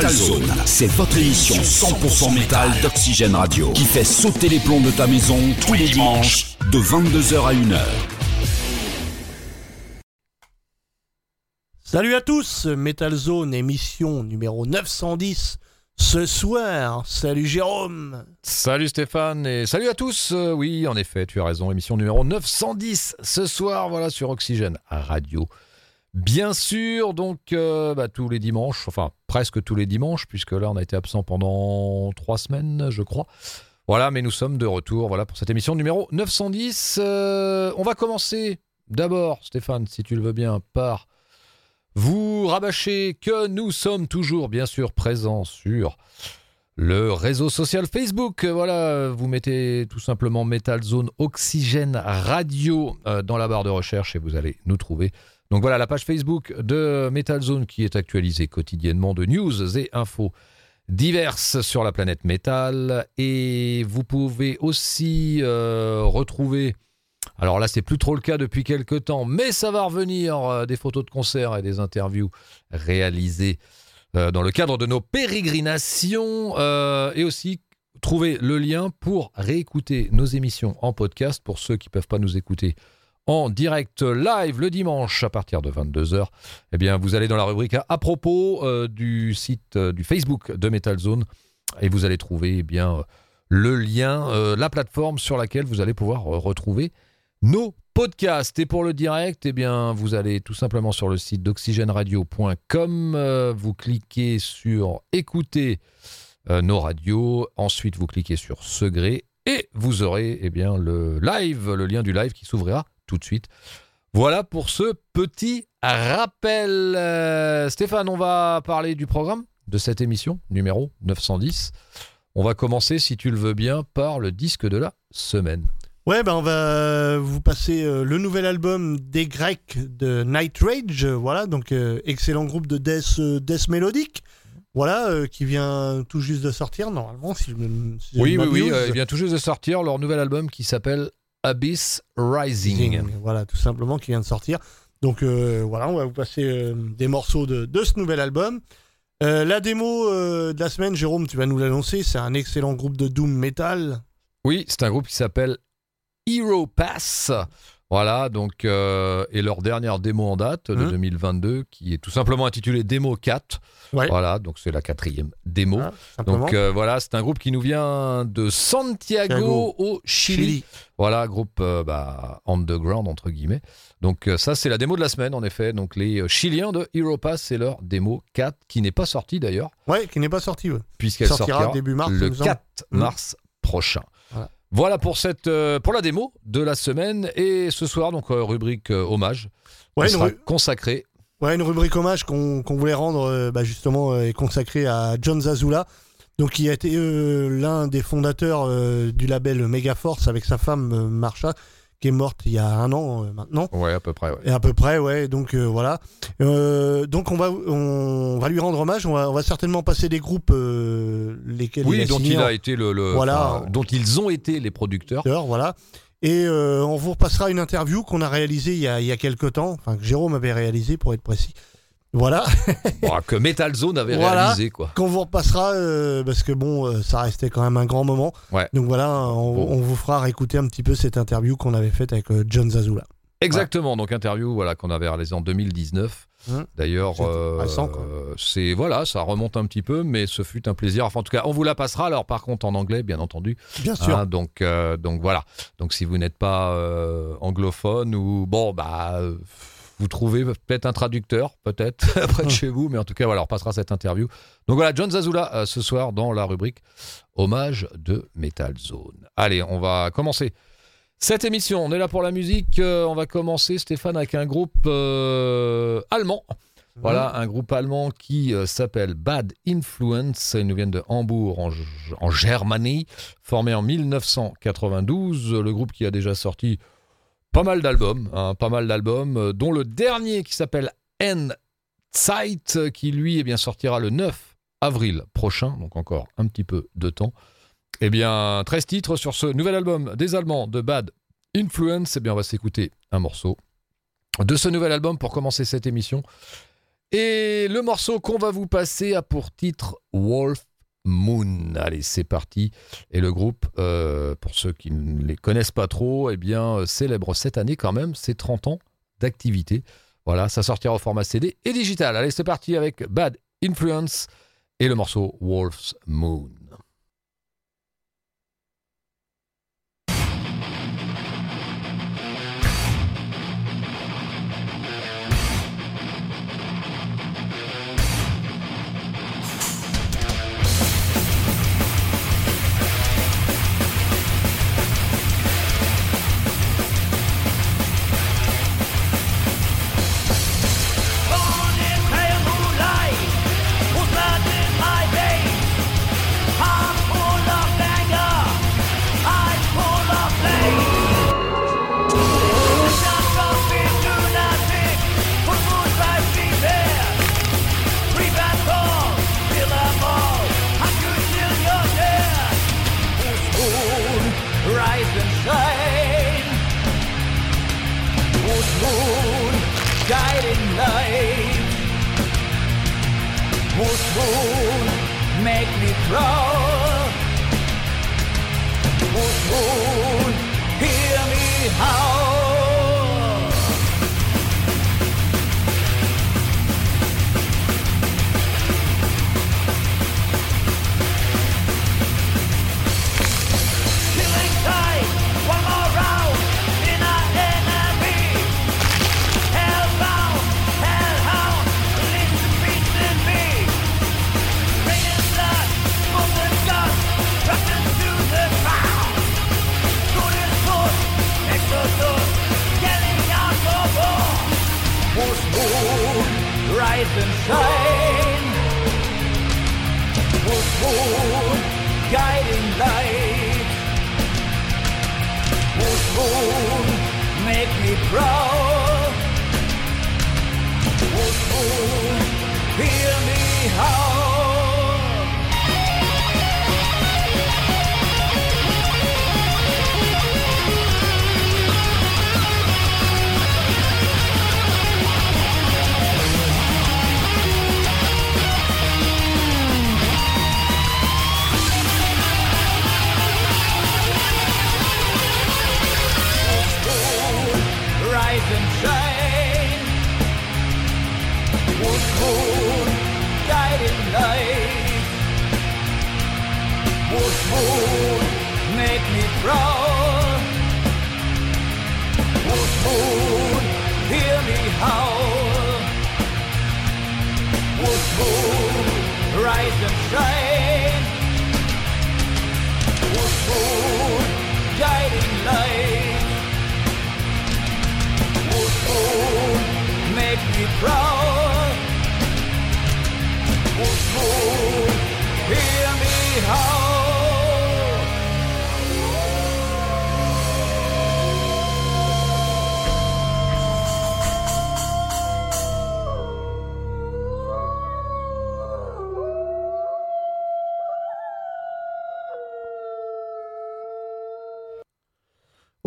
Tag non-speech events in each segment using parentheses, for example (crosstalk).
Metal Zone, c'est votre émission 100% métal d'Oxygène Radio qui fait sauter les plombs de ta maison tous les dimanches de 22h à 1h. Salut à tous, Metal Zone émission numéro 910 ce soir. Salut Jérôme. Salut Stéphane et salut à tous. Euh, oui, en effet, tu as raison. Émission numéro 910 ce soir, voilà sur Oxygène à radio. Bien sûr, donc euh, bah, tous les dimanches, enfin presque tous les dimanches, puisque là on a été absent pendant trois semaines, je crois. Voilà, mais nous sommes de retour voilà, pour cette émission numéro 910. Euh, on va commencer d'abord, Stéphane, si tu le veux bien, par vous rabâcher que nous sommes toujours bien sûr présents sur le réseau social Facebook. Voilà, vous mettez tout simplement Metal Zone Oxygène Radio euh, dans la barre de recherche et vous allez nous trouver. Donc voilà la page Facebook de Metal Zone qui est actualisée quotidiennement de news et infos diverses sur la planète métal. Et vous pouvez aussi euh, retrouver, alors là c'est plus trop le cas depuis quelques temps, mais ça va revenir, euh, des photos de concerts et des interviews réalisées euh, dans le cadre de nos pérégrinations et aussi trouver le lien pour réécouter nos émissions en podcast pour ceux qui ne peuvent pas nous écouter en direct live le dimanche à partir de 22h, eh bien, vous allez dans la rubrique à, propos euh, du site euh, du Facebook de Metal Zone et vous allez trouver eh bien, euh, le lien, la plateforme sur laquelle vous allez pouvoir retrouver nos podcasts. Et pour le direct, eh bien, vous allez tout simplement sur le site d'oxygèneradio.com, vous cliquez sur écouter nos radios, ensuite vous cliquez sur Segré et vous aurez eh bien, le live, le lien du live qui s'ouvrira tout de suite. Voilà pour ce petit rappel. Euh, Stéphane, on va parler du programme de cette émission, numéro 910. On va commencer, si tu le veux bien, par le disque de la semaine. Ouais, ben on va vous passer euh, le nouvel album des Grecs de Night Rage. voilà, donc euh, excellent groupe de death, death mélodique. Voilà, qui vient tout juste de sortir, normalement, si oui, oui, oui, il vient tout juste de sortir leur nouvel album qui s'appelle Abyss Rising. Voilà, tout simplement, qui vient de sortir. Donc euh, voilà, on va vous passer euh, des morceaux de, ce nouvel album. Euh, la démo de la semaine, Jérôme, tu vas nous l'annoncer, c'est un excellent groupe de Doom Metal. Oui, c'est un groupe qui s'appelle Hero Pass. Voilà, donc, euh, et leur dernière démo en date de 2022, mmh. qui est tout simplement intitulée Démo 4. Voilà, donc c'est la quatrième démo. Ah, donc euh, voilà, c'est un groupe qui nous vient de Santiago au Chili. Voilà, groupe euh, bah, underground, entre guillemets. Donc ça, c'est la démo de la semaine, en effet. Donc les Chiliens de Hero Pass, c'est leur démo 4, qui n'est pas sortie d'ailleurs. Ouais, qui n'est pas sortie, Puisqu'elle sortira, début mars, le 4 mars prochain. Voilà pour, cette, euh, pour la démo de la semaine. Et ce soir, donc, euh, rubrique euh, hommage. Ouais, sera consacrée. Ouais, une rubrique hommage qu'on voulait rendre bah, justement et consacrée à John Zazula. Donc, qui a été l'un des fondateurs du label Megaforce avec sa femme Marsha qui est morte il y a un an euh, maintenant. Ouais, à peu près. Ouais. Et à peu près, ouais. Donc euh, voilà. Euh, donc on va, on va lui rendre hommage. On va, on va certainement passer des groupes lesquels oui, il a dont il a été le, voilà, dont ils ont été les producteurs. Voilà. Et on vous repassera une interview qu'on a réalisée il y a, il y a quelques temps, enfin que Jérôme avait réalisé pour être précis, voilà. (laughs) que Metal Zone avait réalisé, quoi. Qu'on vous repassera, euh, parce que bon, euh, ça restait quand même un grand moment. Ouais. Donc voilà, on, vous fera réécouter un petit peu cette interview qu'on avait faite avec euh, John Zazula. Exactement, donc interview voilà, qu'on avait réalisée en 2019. Hum. D'ailleurs, c'est voilà, ça remonte un petit peu, mais ce fut un plaisir. Enfin, en tout cas, on vous la passera. Alors, par contre, en anglais, bien entendu. Bien sûr. Hein, donc, donc voilà. Donc, si vous n'êtes pas anglophone ou bon, bah vous trouvez peut-être un traducteur, peut-être, (laughs) près de chez vous, mais en tout cas, voilà, on passera cette interview. Donc voilà, John Zazula euh, ce soir dans la rubrique Hommage de Metal Zone. Allez, on va commencer cette émission. On est là pour la musique. Euh, on va commencer, Stéphane, avec un groupe euh, allemand. Voilà, un groupe allemand qui s'appelle Bad Influence. Ils nous viennent de Hambourg, en, en Germanie, formé en 1992. Le groupe qui a déjà sorti pas mal d'albums, hein, pas mal d'albums, euh, dont le dernier qui s'appelle End Sight, euh, qui lui eh bien, sortira le 9 avril prochain, donc encore un petit peu de temps. Eh bien, 13 titres sur ce nouvel album des Allemands de Bad Influence. Eh bien, on va s'écouter un morceau de ce nouvel album pour commencer cette émission. Et le morceau qu'on va vous passer a pour titre Wolf Moon. Allez, c'est parti. Et le groupe, euh, pour ceux qui ne les connaissent pas trop, eh bien, euh, célèbre cette année quand même ses 30 ans d'activité. Voilà, ça sortira au format CD et digital. Allez, c'est parti avec Bad Influence et le morceau Wolf's Moon.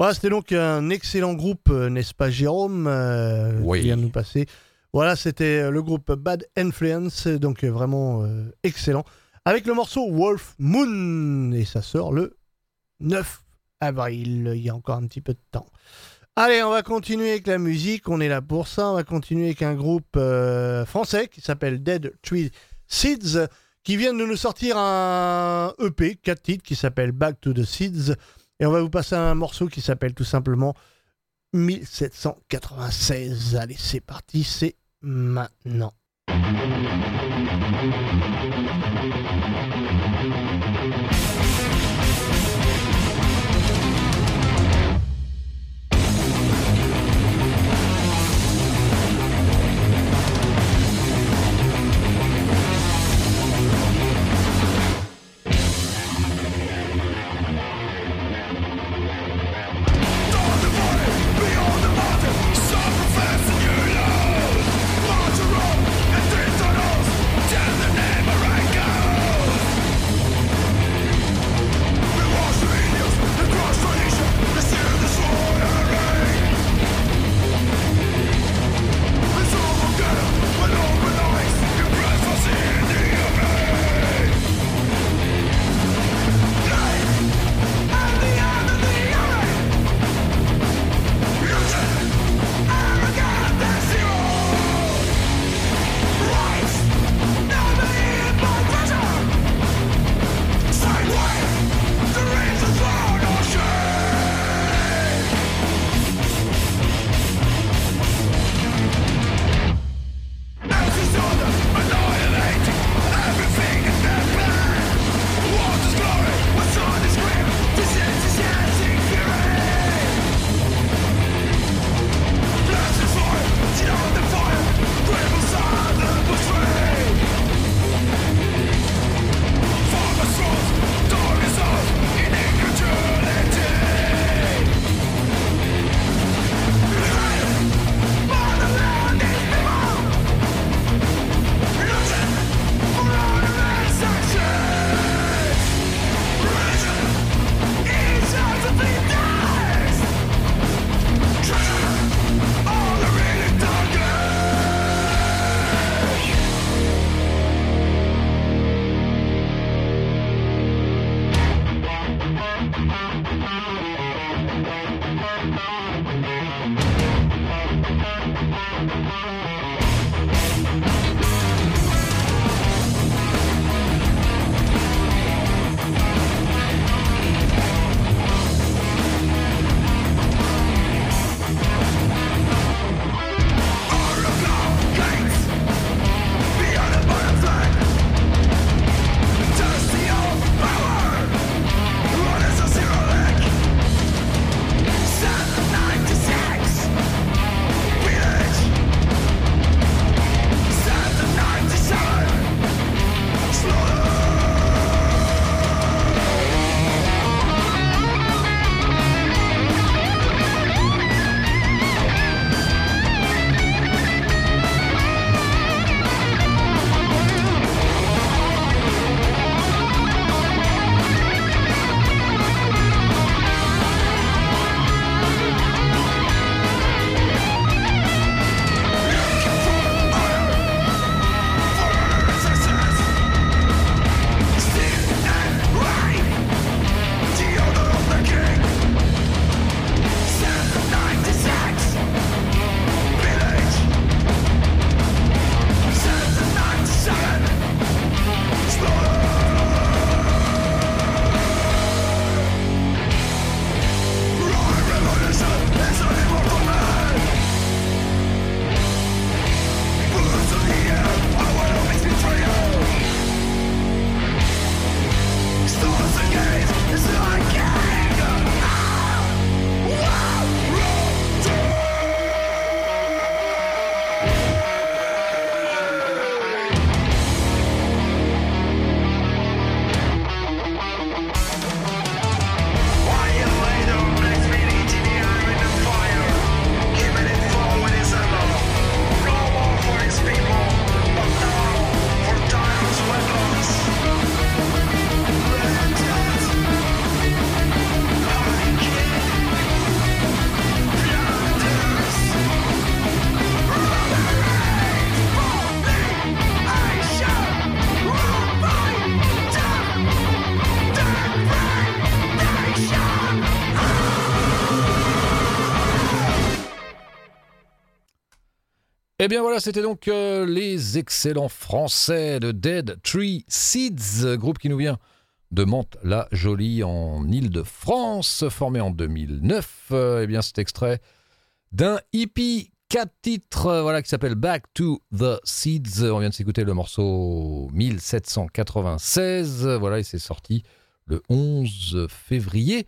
Voilà, c'était donc un excellent groupe, euh, n'est-ce pas, Jérôme euh, Oui. Qui vient de nous passer. Voilà, c'était euh, le groupe Bad Influence, donc vraiment excellent. Avec le morceau Wolf Moon, et ça sort le 9 avril. Il y a encore un petit peu de temps. Allez, on va continuer avec la musique. On est là pour ça. On va continuer avec un groupe français qui s'appelle Dead Tree Seeds, qui vient de nous sortir un EP, 4 titres, qui s'appelle Back to the Seeds. Et on va vous passer un morceau qui s'appelle tout simplement 1796. Allez, c'est parti, c'est maintenant. Bien voilà, c'était donc euh, les excellents français de Dead Tree Seeds, groupe qui nous vient de Mantes-la-Jolie en Île-de-France, formé en 2009. eh bien cet extrait d'un hippie 4 titres voilà, qui s'appelle Back to the Seeds. On vient de s'écouter le morceau 1796. Voilà, et c'est sorti le 11 février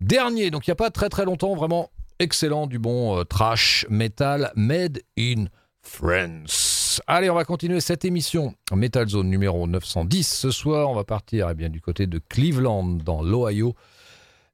dernier. Donc il n'y a pas très très longtemps, vraiment excellent, du bon euh, trash metal made in France. Allez, on va continuer cette émission Metal Zone numéro 910. Ce soir, on va partir eh bien, du côté de Cleveland, dans l'Ohio.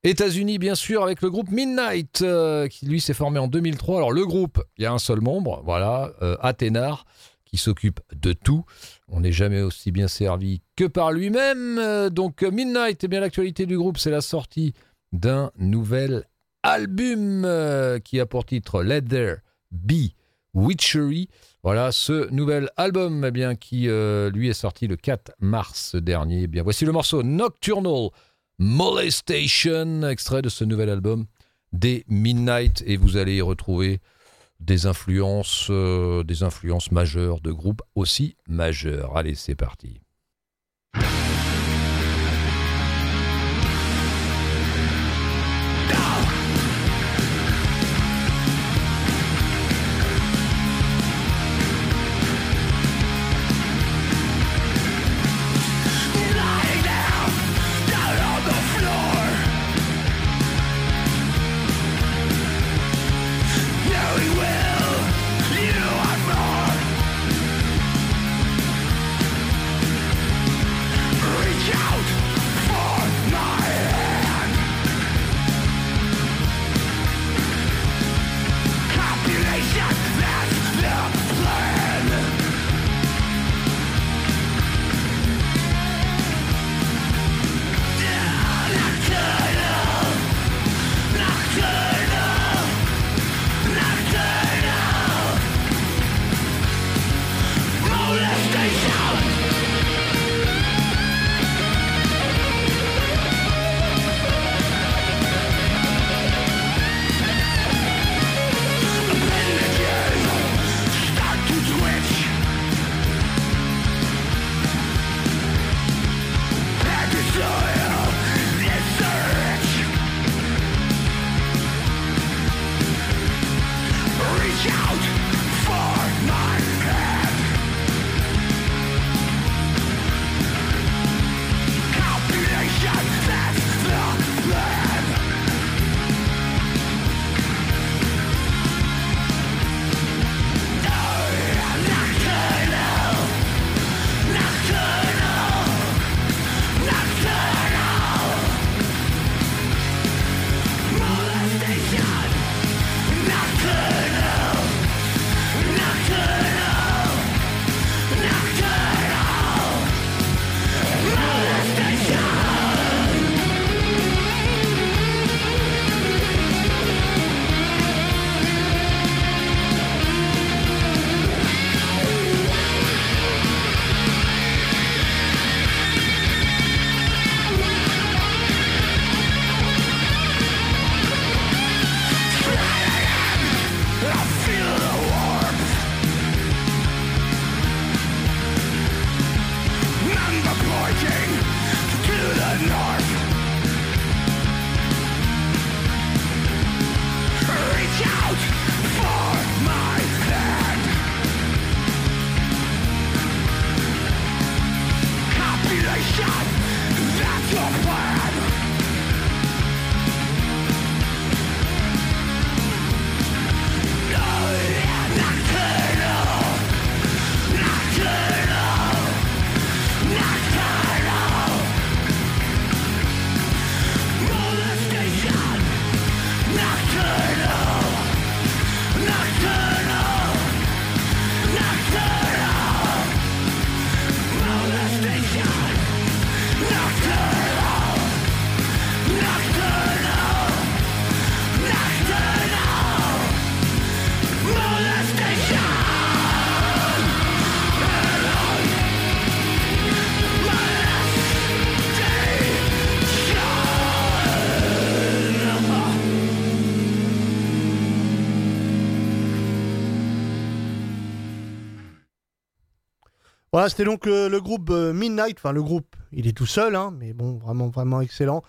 États-Unis, bien sûr, avec le groupe Midnight, euh, qui lui s'est formé en 2003. Alors, le groupe, il y a un seul membre, voilà, euh, Athénar, qui s'occupe de tout. On n'est jamais aussi bien servi que par lui-même. Donc, Midnight, eh bien, l'actualité du groupe, c'est la sortie d'un nouvel album euh, qui a pour titre Let There Be Witchery. Voilà ce nouvel album eh bien, qui euh, lui est sorti le 4 mars dernier. Eh bien, voici le morceau Nocturnal Molestation, extrait de ce nouvel album des Midnight et vous allez y retrouver des influences, euh, des influences majeures de groupes aussi majeurs. Allez, c'est parti. Voilà, c'était donc euh, le groupe euh, Midnight. Enfin, le groupe, il est tout seul, hein, mais bon, vraiment, vraiment excellent.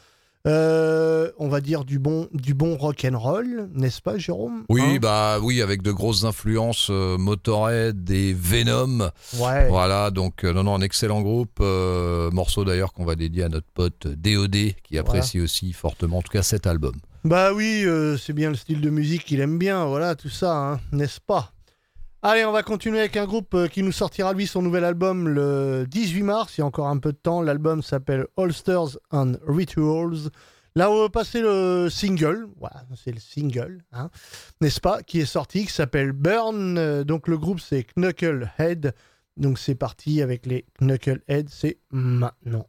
Euh, on va dire du bon, du bon rock and roll, n'est-ce pas, Jérôme? Oui, Hein? bah oui, avec de grosses influences Motorhead et Venom. Ouais. Voilà, donc non, non, un excellent groupe. morceau d'ailleurs qu'on va dédier à notre pote DOD, qui apprécie aussi fortement, en tout cas, cet album. Bah oui, c'est bien le style de musique qu'il aime bien, voilà, tout ça, hein, n'est-ce pas? Allez, on va continuer avec un groupe euh, qui nous sortira, lui, son nouvel album le 18 mars, il y a encore un peu de temps. L'album s'appelle Holsters and Rituals. Là, on va passer le single, voilà, c'est le single, hein, n'est-ce pas, qui est sorti, qui s'appelle Burn. Euh, donc le groupe, c'est Knucklehead. Donc c'est parti avec les Knucklehead, c'est maintenant.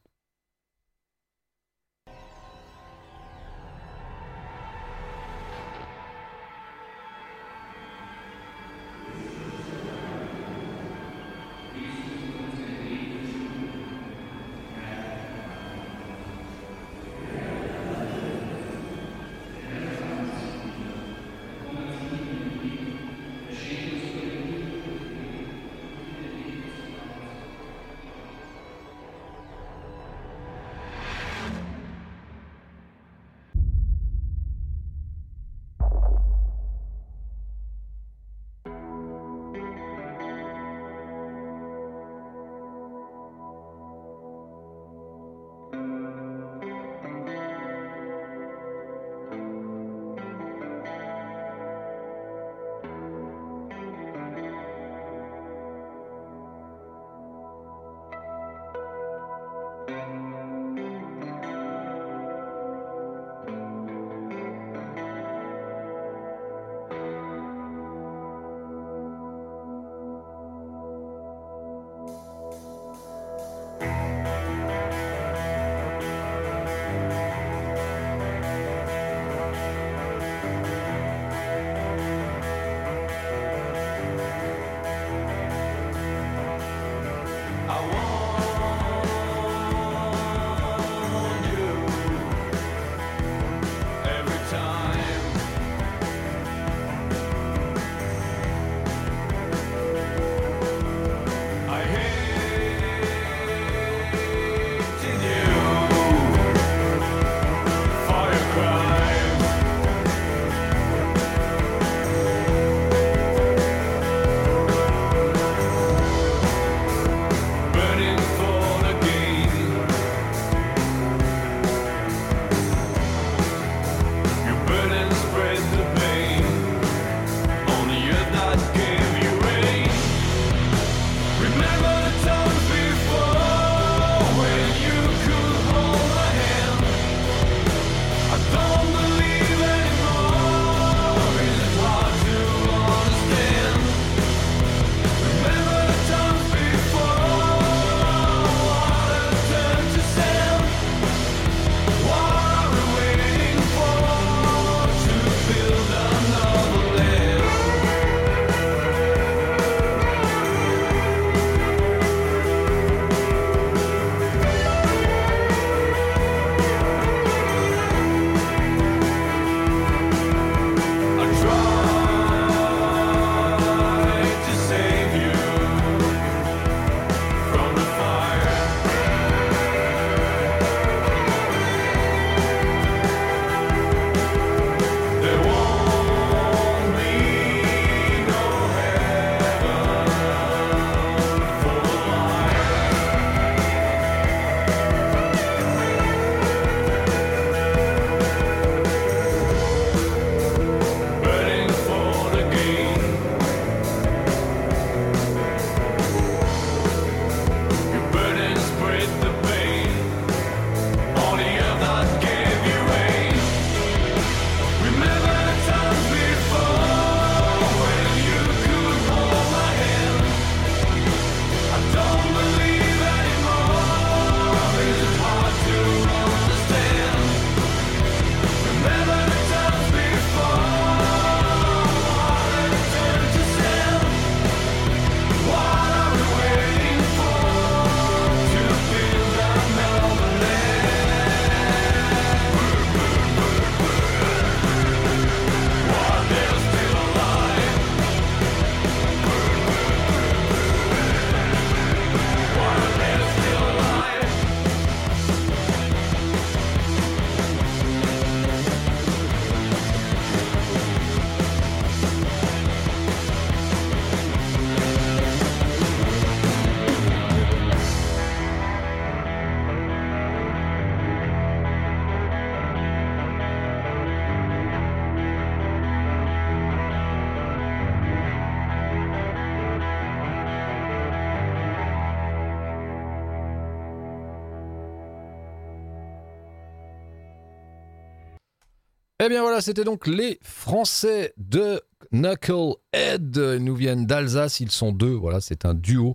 Eh bien voilà, c'était donc les Français de Knucklehead. Ils nous viennent d'Alsace, ils sont deux, voilà, c'est un duo.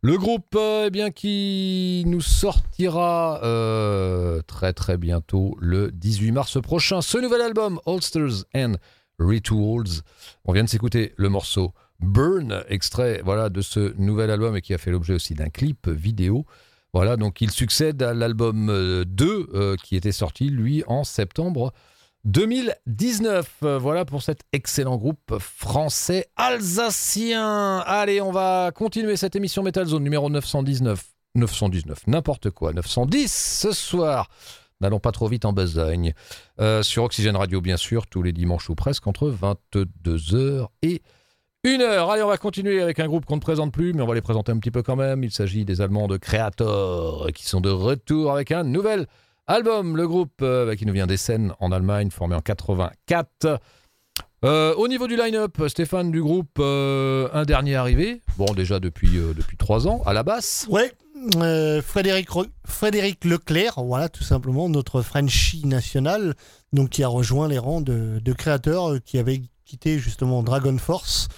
Le groupe euh, eh bien, qui nous sortira euh, très très bientôt le 18 mars prochain. Ce nouvel album, Holsters and Rituals. On vient de s'écouter le morceau Burn, extrait voilà, de ce nouvel album et qui a fait l'objet aussi d'un clip vidéo. Voilà, donc il succède à l'album 2 euh, qui était sorti, lui, en septembre 2019. Euh, voilà pour cet excellent groupe français alsacien. Allez, on va continuer cette émission Metal Zone numéro 919. 919, n'importe quoi, 910 ce soir. N'allons pas trop vite en besogne. Euh, sur Oxygène Radio, bien sûr, tous les dimanches ou presque, entre 22h et 1h. Allez, on va continuer avec un groupe qu'on ne présente plus, mais on va les présenter un petit peu quand même. Il s'agit des Allemands de Creator, qui sont de retour avec un nouvel Album, le groupe euh, bah, qui nous vient des scènes en Allemagne, formé en 84. Euh, au niveau du line-up, Stéphane du groupe, euh, un dernier arrivé, bon déjà depuis, depuis trois ans, à la basse. Ouais, Frédéric, Frédéric Leclerc, voilà tout simplement, notre Frenchie national, donc qui a rejoint les rangs de, de créateurs qui avaient quitté justement Dragon Force.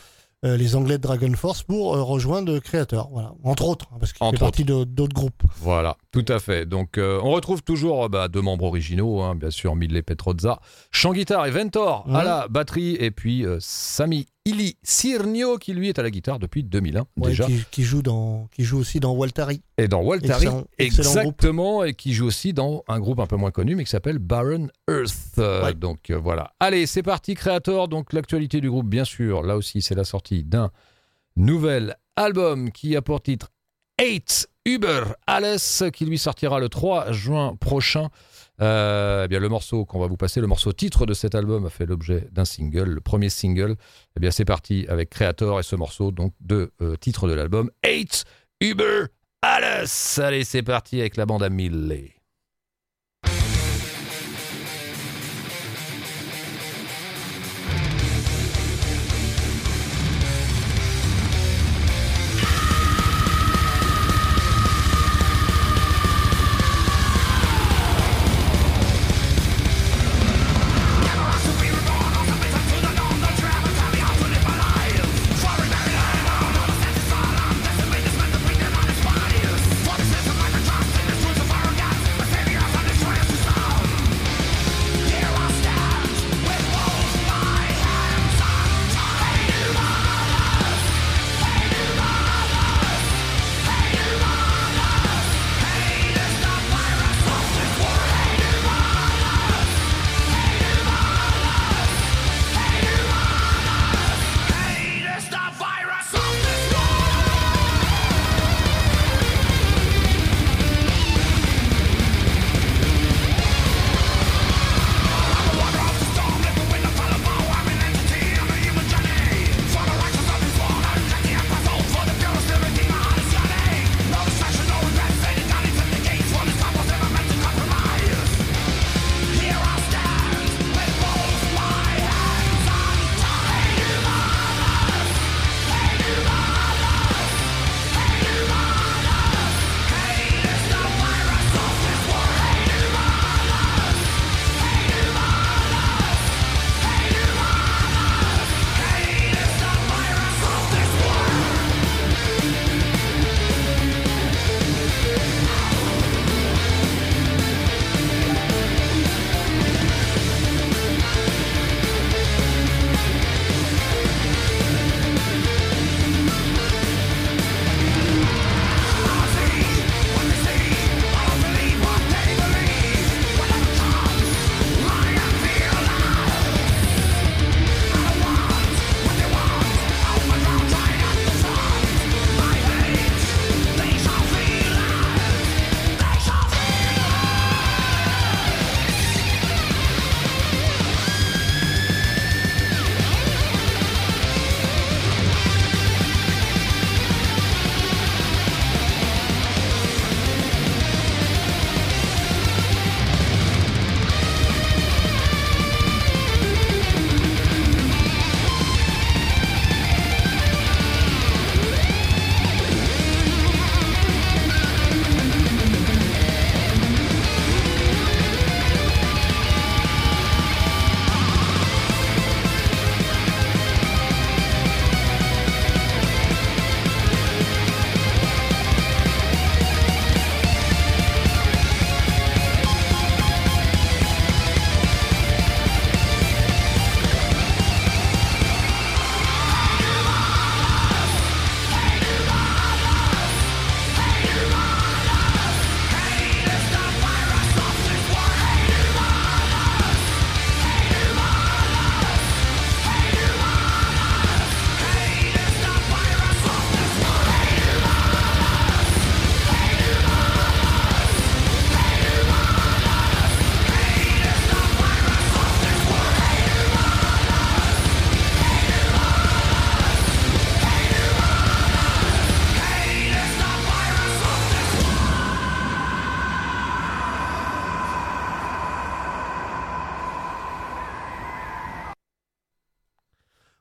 Euh, les Anglais de Dragon Force pour euh, rejoindre le créateur, voilà. entre autres, hein, parce qu'il fait partie d'autres groupes. Voilà, tout à fait. Donc euh, on retrouve toujours bah, deux membres originaux, hein, bien sûr, Mille Petrozza, chant guitare et Ventor à la batterie, et puis Sami Ili Sirnio, qui lui est à la guitare depuis 2001 déjà. Qui, joue dans, qui joue aussi dans Waltari. Et dans Waltari, exactement, et qui joue aussi dans un groupe un peu moins connu, mais qui s'appelle Baron Earth. Donc euh, voilà. Allez, c'est parti, Creator. Donc l'actualité du groupe, bien sûr, là aussi, c'est la sortie d'un nouvel album qui a pour titre 8 Uber Alice, qui lui sortira le 3 juin prochain. Euh, eh bien, le morceau qu'on va vous passer, le morceau titre de cet album, a fait l'objet d'un single, le premier single. Eh bien, c'est parti avec Creator et ce morceau donc de euh, titre de l'album 8 Uber Alice. Allez, c'est parti avec la bande à mille.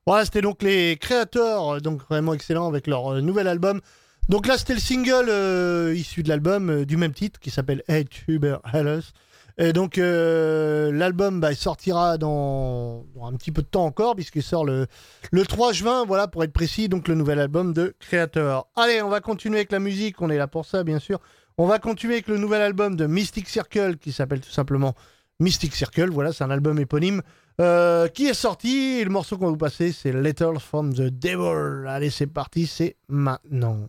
Voilà, c'était donc les créateurs, euh, donc vraiment excellents avec leur euh, nouvel album. Donc là, c'était le single euh, issu de l'album du même titre qui s'appelle Hey Tuber Hellas. Et donc l'album bah, sortira dans, dans un petit peu de temps encore puisqu'il sort le, le 3 juin, voilà pour être précis, donc le nouvel album de Creator. Allez, on va continuer avec la musique, on est là pour ça bien sûr. On va continuer avec le nouvel album de Mystic Circle qui s'appelle tout simplement Mystic Circle, voilà c'est un album éponyme euh, qui est sorti le morceau qu'on va vous passer c'est Letter from the Devil. Allez c'est parti, c'est maintenant.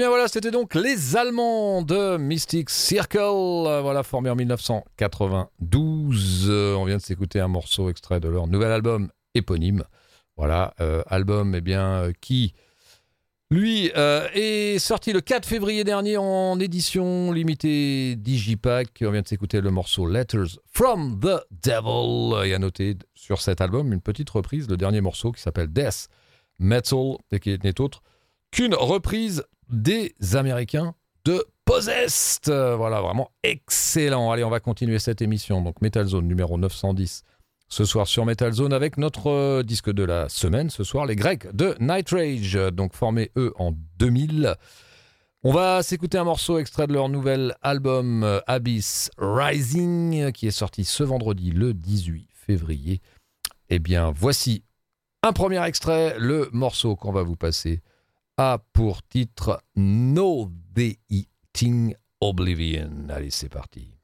Bien voilà, c'était donc les Allemands de Mystic Circle, euh, voilà, formés en 1992. Euh, on vient de s'écouter un morceau extrait de leur nouvel album éponyme. Voilà, euh, album eh bien, qui, lui, est sorti le 4 février dernier en édition limitée Digipack. On vient de s'écouter le morceau Letters from the Devil. Et à noter sur cet album une petite reprise, le dernier morceau qui s'appelle Death Metal, et qui n'est autre qu'une reprise des Américains de Possessed. Voilà, vraiment excellent. Allez, on va continuer cette émission. Donc Metal Zone numéro 910 ce soir sur Metal Zone avec notre euh, disque de la semaine. Ce soir, les Grecs de Night Rage, donc formés eux en 2000. On va s'écouter un morceau extrait de leur nouvel album euh, Abyss Rising qui est sorti ce vendredi le 18 février. Eh bien, voici un premier extrait, le morceau qu'on va vous passer a pour titre No Eating Oblivion. Allez, c'est parti.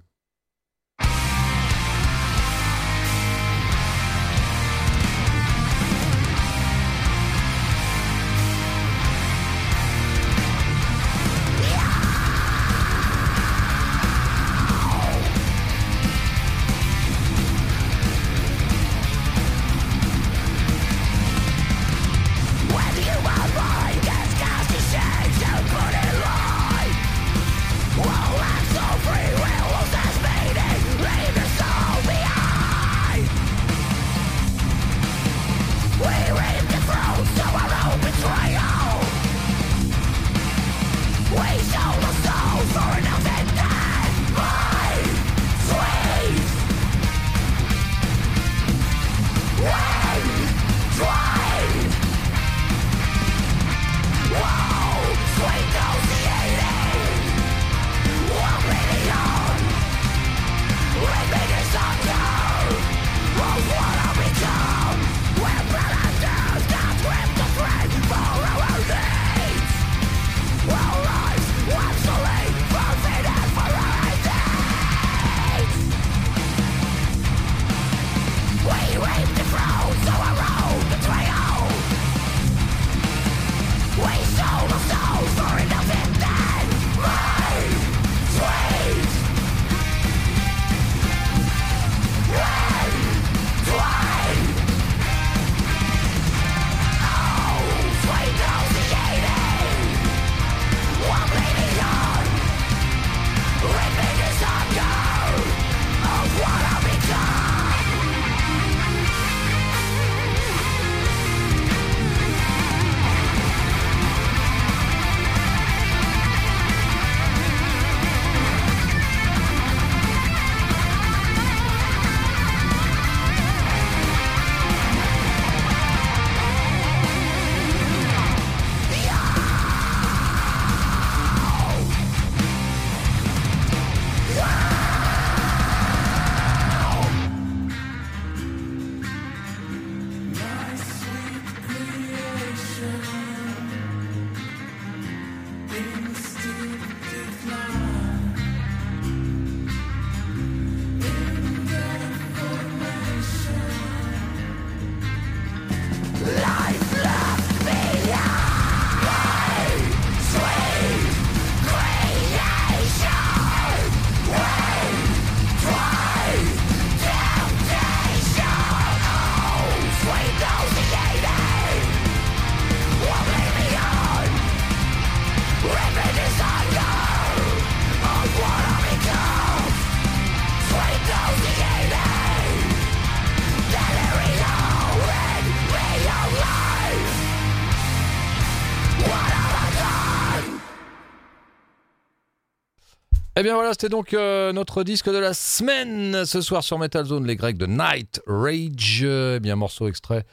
Bien voilà, c'était donc euh, notre disque de la semaine ce soir sur Metal Zone, les Grecs de Night Rage. Eh bien, morceau extrait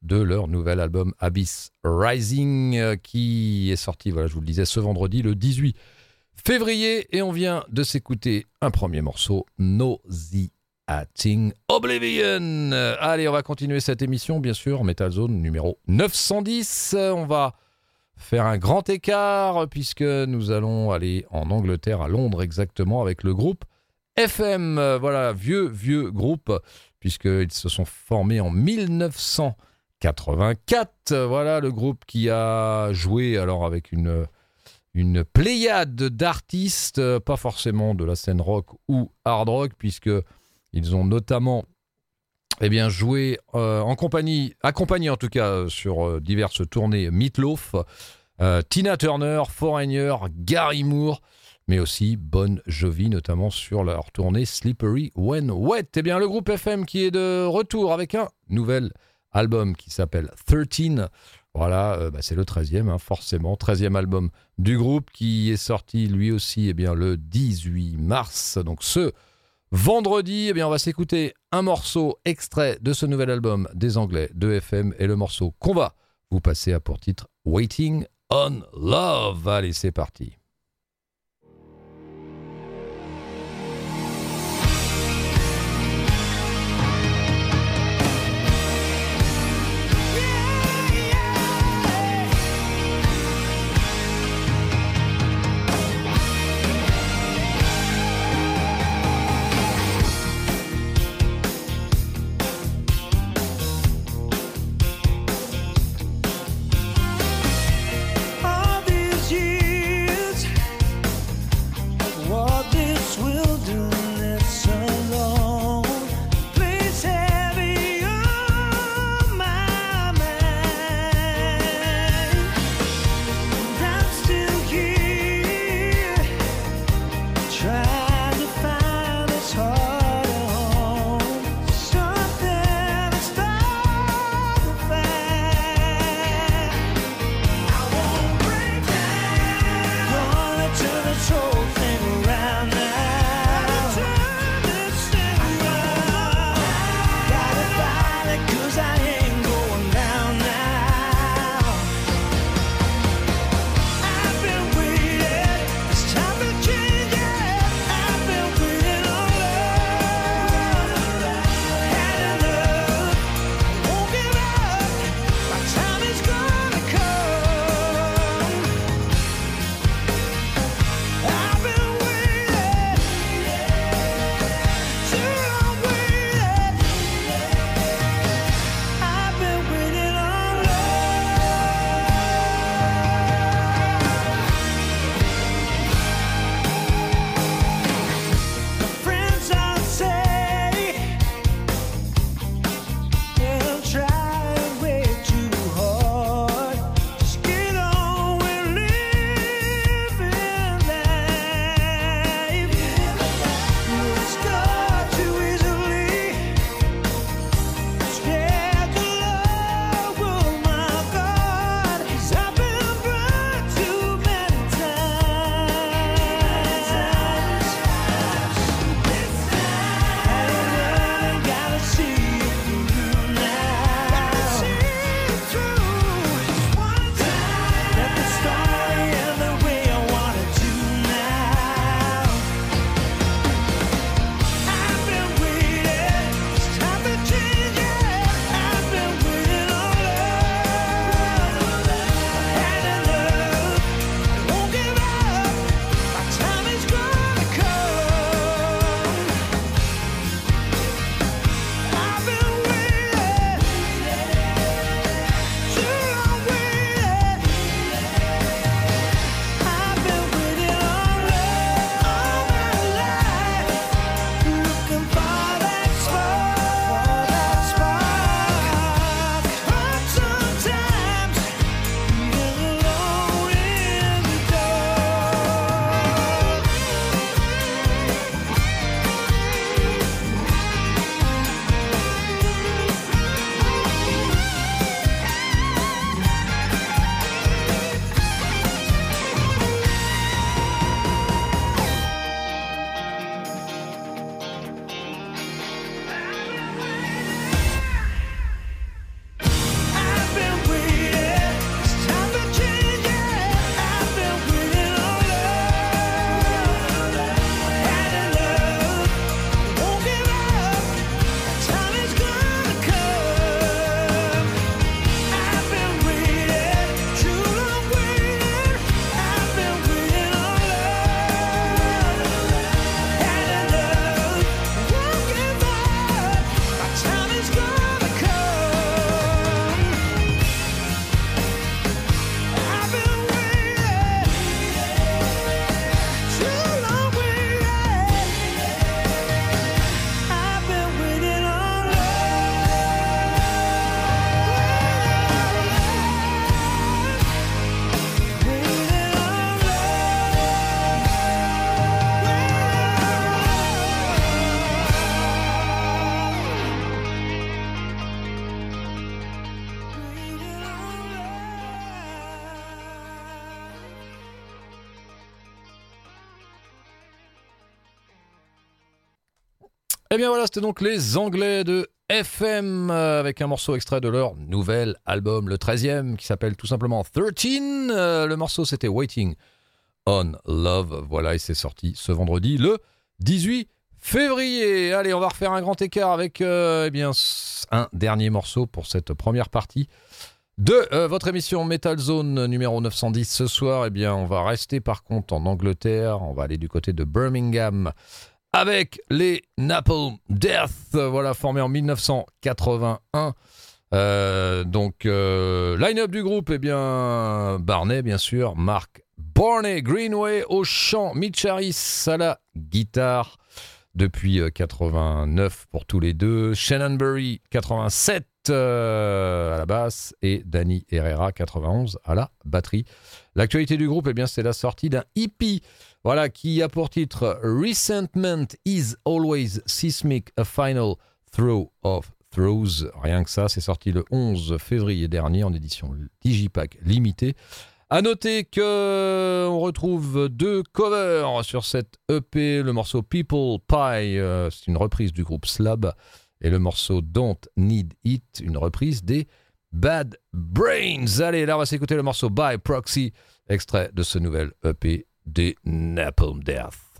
de leur nouvel album Abyss Rising euh, qui est sorti, voilà, je vous le disais, ce vendredi, le 18 février. Et on vient de s'écouter un premier morceau, Nauseating Oblivion. Allez, on va continuer cette émission, bien sûr, Metal Zone numéro 910. On va faire un grand écart puisque nous allons aller en Angleterre, à Londres exactement, avec le groupe FM. Voilà, vieux, vieux groupe, puisqu'ils se sont formés en 1984. Voilà le groupe qui a joué alors avec une, une pléiade d'artistes, pas forcément de la scène rock ou hard rock, puisque ils ont notamment eh bien, joué euh, en compagnie, accompagné en tout cas sur diverses tournées Meatloaf, Tina Turner, Foreigner, Gary Moore, mais aussi Bon Jovi, notamment sur leur tournée Slippery When Wet. Eh bien, le groupe FM qui est de retour avec un nouvel album qui s'appelle 13. Voilà, euh, bah, c'est le 13e, hein, forcément. 13e album du groupe qui est sorti lui aussi eh bien, le 18 mars. Donc ce vendredi, eh bien, on va s'écouter un morceau extrait de ce nouvel album des Anglais de FM et le morceau qu'on va vous passer à pour titre Waiting on Love. Allez, c'est parti. Eh bien voilà, c'était donc les Anglais de FM euh, avec un morceau extrait de leur nouvel album, le 13e, qui s'appelle tout simplement 13. Euh, le morceau c'était Waiting on Love. Voilà, et c'est sorti ce vendredi, le 18 février. Allez, on va refaire un grand écart avec euh, eh bien, un dernier morceau pour cette première partie de votre émission Metal Zone numéro 910 ce soir. Eh bien, on va rester par contre en Angleterre. On va aller du côté de Birmingham avec les Napalm Death, voilà, formés en 1981. Euh, donc, euh, line-up du groupe, eh bien, Barney, bien sûr, Mark Barney, Greenway au chant, Mitch Harris à la guitare depuis 89 euh, pour tous les deux, Shannon Burry 87 à la basse et Danny Herrera 91 à la batterie. L'actualité du groupe, eh bien, c'est la sortie d'un hippie voilà, qui a pour titre Resentment is always seismic, a final throw of throws. Rien que ça, c'est sorti le 11 février dernier en édition Digipack limitée. À noter que on retrouve deux covers sur cette EP, le morceau People Pie, euh, c'est une reprise du groupe Slab, et le morceau Don't Need It, une reprise des Bad Brains. Allez, là on va s'écouter le morceau By Proxy, extrait de ce nouvel EP des Napalm Death.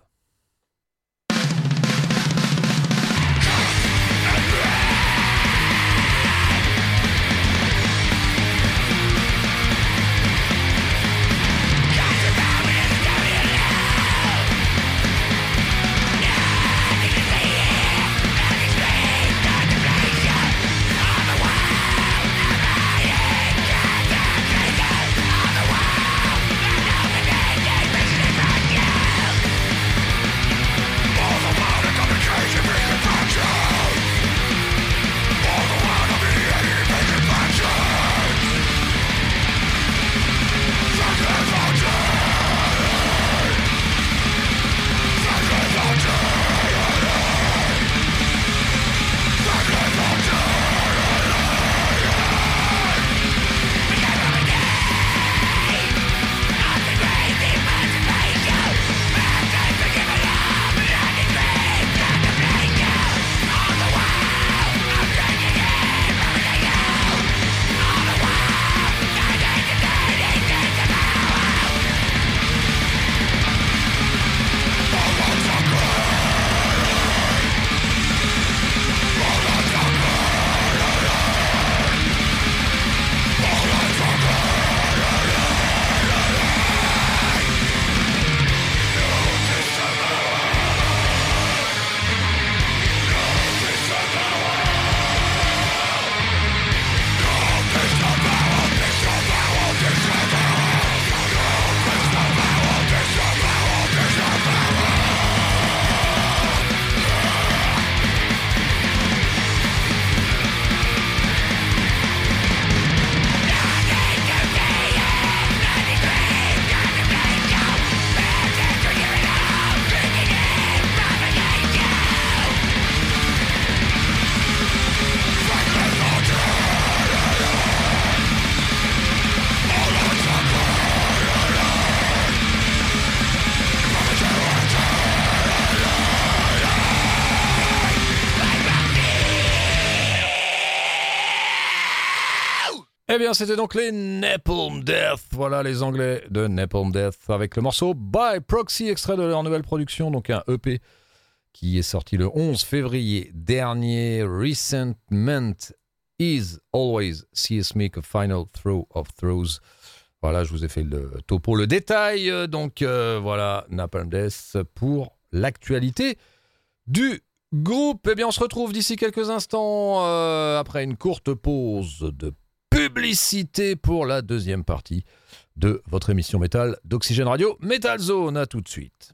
C'était donc les Napalm Death. Voilà les Anglais de Napalm Death avec le morceau By Proxy, extrait de leur nouvelle production, donc un EP qui est sorti le 11 février dernier. Resentment is always seismic, a final throw of throws. Voilà, je vous ai fait le topo, le détail. Donc euh, voilà, Napalm Death pour l'actualité du groupe. Eh bien, on se retrouve d'ici quelques instants euh, après une courte pause de publicité pour la deuxième partie de votre émission métal d'Oxygène Radio Metal Zone. Tout de suite.